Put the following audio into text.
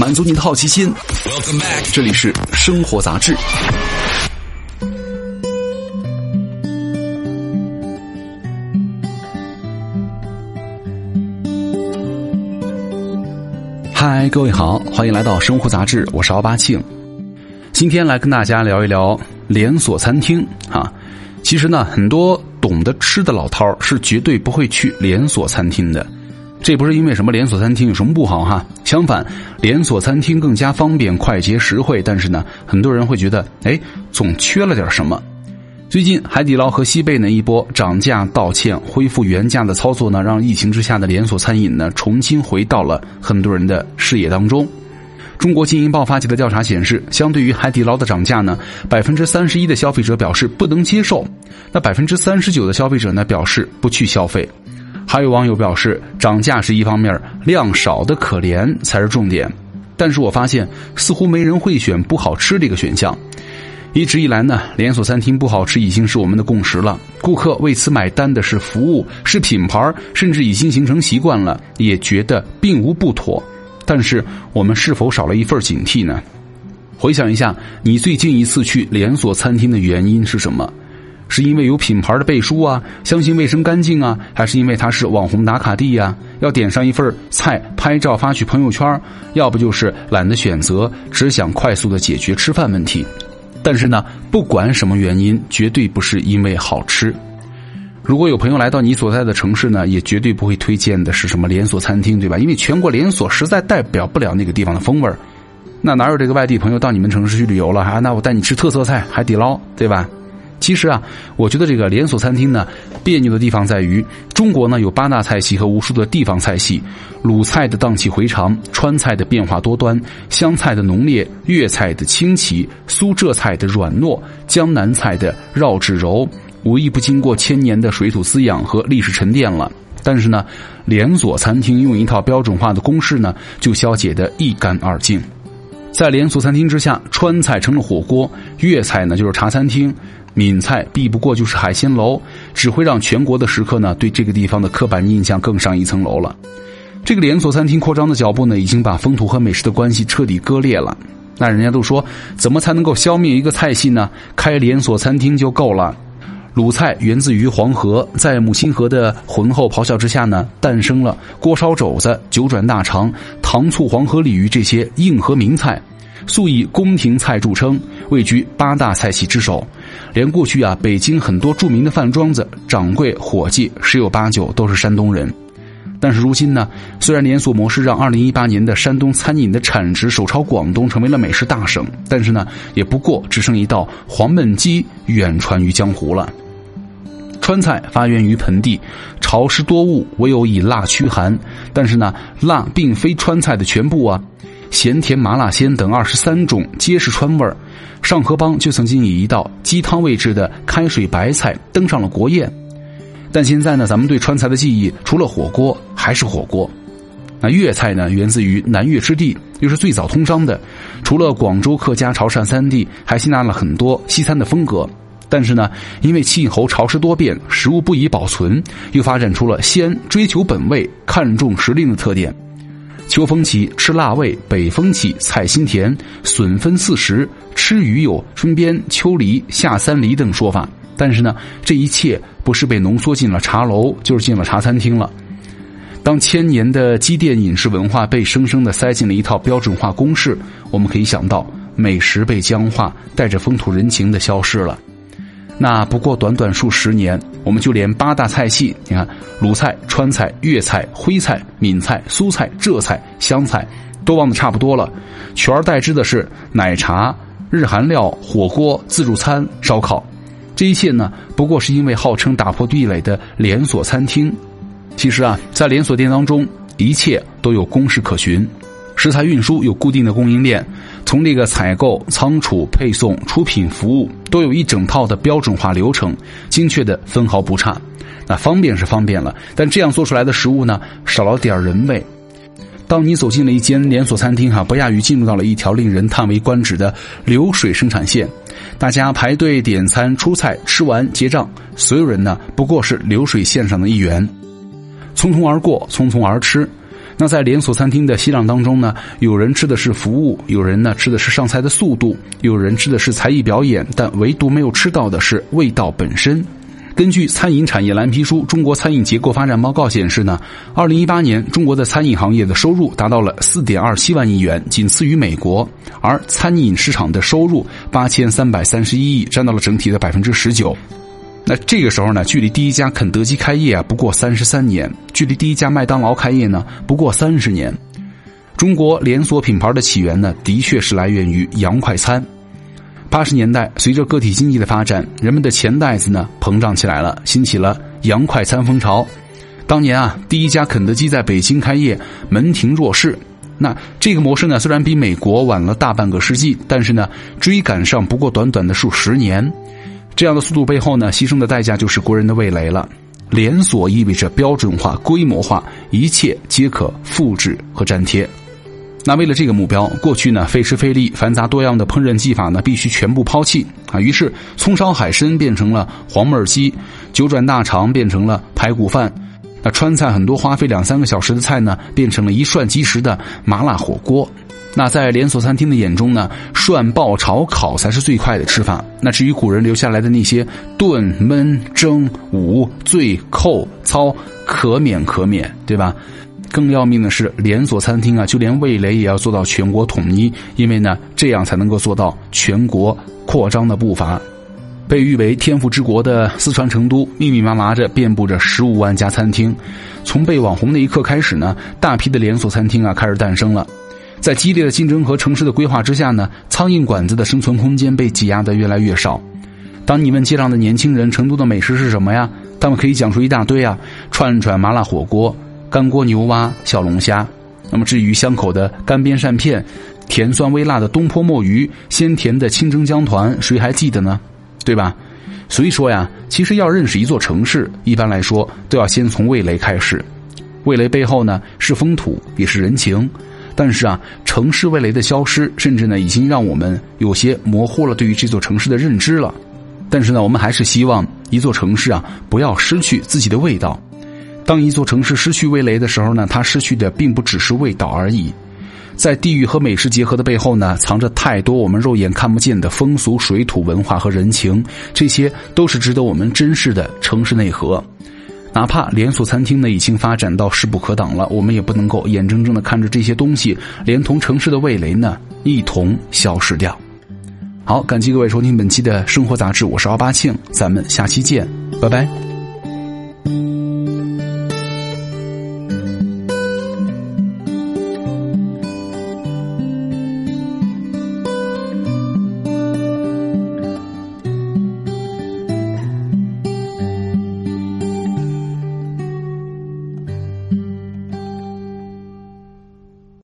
满足你的好奇心。这里是生活杂志。嗨，各位好，欢迎来到生活杂志，我是奥巴庆。今天来跟大家聊一聊连锁餐厅啊。其实呢，很多懂得吃的老饕是绝对不会去连锁餐厅的。这不是因为什么连锁餐厅有什么不好哈，相反，连锁餐厅更加方便、快捷、实惠。但是呢，很多人会觉得，哎，总缺了点什么。最近，海底捞和西贝呢一波涨价、道歉、恢复原价的操作呢，让疫情之下的连锁餐饮呢重新回到了很多人的视野当中。中国经营爆发期的调查显示，相对于海底捞的涨价呢，百分之三十一的消费者表示不能接受，那百分之三十九的消费者呢表示不去消费。还有网友表示，涨价是一方面，量少的可怜才是重点。但是我发现，似乎没人会选不好吃这个选项。一直以来呢，连锁餐厅不好吃已经是我们的共识了，顾客为此买单的是服务，是品牌，甚至已经形成习惯了，也觉得并无不妥。但是我们是否少了一份警惕呢？回想一下，你最近一次去连锁餐厅的原因是什么？是因为有品牌的背书啊，相信卫生干净啊，还是因为它是网红打卡地呀？要点上一份菜拍照发去朋友圈？要不就是懒得选择，只想快速的解决吃饭问题。但是呢，不管什么原因，绝对不是因为好吃。如果有朋友来到你所在的城市呢，也绝对不会推荐的是什么连锁餐厅，对吧？因为全国连锁实在代表不了那个地方的风味儿。那哪有这个外地朋友到你们城市去旅游了？哈，那我带你吃特色菜，海底捞，对吧？其实啊，我觉得这个连锁餐厅呢，别扭的地方在于，中国呢有八大菜系和无数的地方菜系，鲁菜的荡气回肠，川菜的变化多端，湘菜的浓烈，粤菜的清奇，苏浙菜的软糯，江南菜的绕指柔。无一不经过千年的水土滋养和历史沉淀了，但是呢，连锁餐厅用一套标准化的公式呢，就消解得一干二净。在连锁餐厅之下，川菜成了火锅，粤菜呢就是茶餐厅，闽菜避不过就是海鲜楼，只会让全国的食客呢对这个地方的刻板印象更上一层楼了。这个连锁餐厅扩张的脚步呢，已经把风土和美食的关系彻底割裂了。那人家都说，怎么才能够消灭一个菜系呢？开连锁餐厅就够了。鲁菜源自于黄河，在母亲河的浑厚咆哮之下呢，诞生了锅烧肘子、九转大肠、糖醋黄河鲤鱼这些硬核名菜，素以宫廷菜著称，位居八大菜系之首。连过去啊，北京很多著名的饭庄子掌柜、伙计十有八九都是山东人。但是如今呢，虽然连锁模式让2018年的山东餐饮的产值首超广东，成为了美食大省，但是呢，也不过只剩一道黄焖鸡远传于江湖了。川菜发源于盆地，潮湿多雾，唯有以辣驱寒。但是呢，辣并非川菜的全部啊，咸甜麻辣鲜等二十三种皆是川味儿。上河帮就曾经以一道鸡汤味制的开水白菜登上了国宴。但现在呢，咱们对川菜的记忆除了火锅还是火锅。那粤菜呢，源自于南粤之地，又是最早通商的。除了广州、客家、潮汕三地，还吸纳了很多西餐的风格。但是呢，因为气候潮湿多变，食物不宜保存，又发展出了先追求本味、看重时令的特点。秋风起吃辣味，北风起菜心甜，笋分四时，吃鱼有春边、秋梨、夏三梨等说法。但是呢，这一切不是被浓缩进了茶楼，就是进了茶餐厅了。当千年的积淀饮食文化被生生的塞进了一套标准化公式，我们可以想到，美食被僵化，带着风土人情的消失了。那不过短短数十年，我们就连八大菜系，你看鲁菜、川菜、粤菜、徽菜、闽菜、苏菜、浙菜、湘菜，都忘得差不多了，取而代之的是奶茶、日韩料、火锅、自助餐、烧烤。这一切呢，不过是因为号称打破壁垒的连锁餐厅。其实啊，在连锁店当中，一切都有公式可循，食材运输有固定的供应链，从这个采购、仓储、配送、出品、服务，都有一整套的标准化流程，精确的分毫不差。那方便是方便了，但这样做出来的食物呢，少了点人味。当你走进了一间连锁餐厅，哈，不亚于进入到了一条令人叹为观止的流水生产线。大家排队点餐、出菜，吃完结账，所有人呢不过是流水线上的一员，匆匆而过，匆匆而吃。那在连锁餐厅的熙攘当中呢，有人吃的是服务，有人呢吃的是上菜的速度，有人吃的是才艺表演，但唯独没有吃到的是味道本身。根据《餐饮产业蓝皮书：中国餐饮结构发展报告》显示呢，二零一八年中国的餐饮行业的收入达到了四点二七万亿元，仅次于美国。而餐饮市场的收入八千三百三十一亿，占到了整体的百分之十九。那这个时候呢，距离第一家肯德基开业啊，不过三十三年；距离第一家麦当劳开业呢，不过三十年。中国连锁品牌的起源呢，的确是来源于洋快餐。八十年代，随着个体经济的发展，人们的钱袋子呢膨胀起来了，兴起了洋快餐风潮。当年啊，第一家肯德基在北京开业，门庭若市。那这个模式呢，虽然比美国晚了大半个世纪，但是呢，追赶上不过短短的数十年。这样的速度背后呢，牺牲的代价就是国人的味蕾了。连锁意味着标准化、规模化，一切皆可复制和粘贴。那为了这个目标，过去呢费时费力、繁杂多样的烹饪技法呢必须全部抛弃啊。于是，葱烧海参变成了黄焖鸡，九转大肠变成了排骨饭。那川菜很多花费两三个小时的菜呢，变成了一涮即食的麻辣火锅。那在连锁餐厅的眼中呢，涮、爆、炒、烤才是最快的吃法。那至于古人留下来的那些炖、焖、蒸、捂、醉、扣、操，可免可免，对吧？更要命的是，连锁餐厅啊，就连味蕾也要做到全国统一，因为呢，这样才能够做到全国扩张的步伐。被誉为天府之国的四川成都，密密麻麻着遍布着十五万家餐厅。从被网红那一刻开始呢，大批的连锁餐厅啊开始诞生了。在激烈的竞争和城市的规划之下呢，苍蝇馆子的生存空间被挤压的越来越少。当你问街上的年轻人成都的美食是什么呀？他们可以讲出一大堆啊，串串、麻辣火锅、干锅牛蛙、小龙虾。那么至于香口的干煸扇片、甜酸微辣的东坡墨鱼、鲜甜的清蒸江团，谁还记得呢？对吧？所以说呀，其实要认识一座城市，一般来说都要先从味蕾开始。味蕾背后呢是风土，也是人情。但是啊，城市味蕾的消失，甚至呢已经让我们有些模糊了对于这座城市的认知了。但是呢，我们还是希望一座城市啊不要失去自己的味道。当一座城市失去味蕾的时候呢，它失去的并不只是味道而已。在地域和美食结合的背后呢，藏着太多我们肉眼看不见的风俗、水土文化和人情，这些都是值得我们珍视的城市内核。哪怕连锁餐厅呢已经发展到势不可挡了，我们也不能够眼睁睁的看着这些东西连同城市的味蕾呢一同消失掉。好，感谢各位收听本期的生活杂志，我是奥巴庆，咱们下期见，拜拜。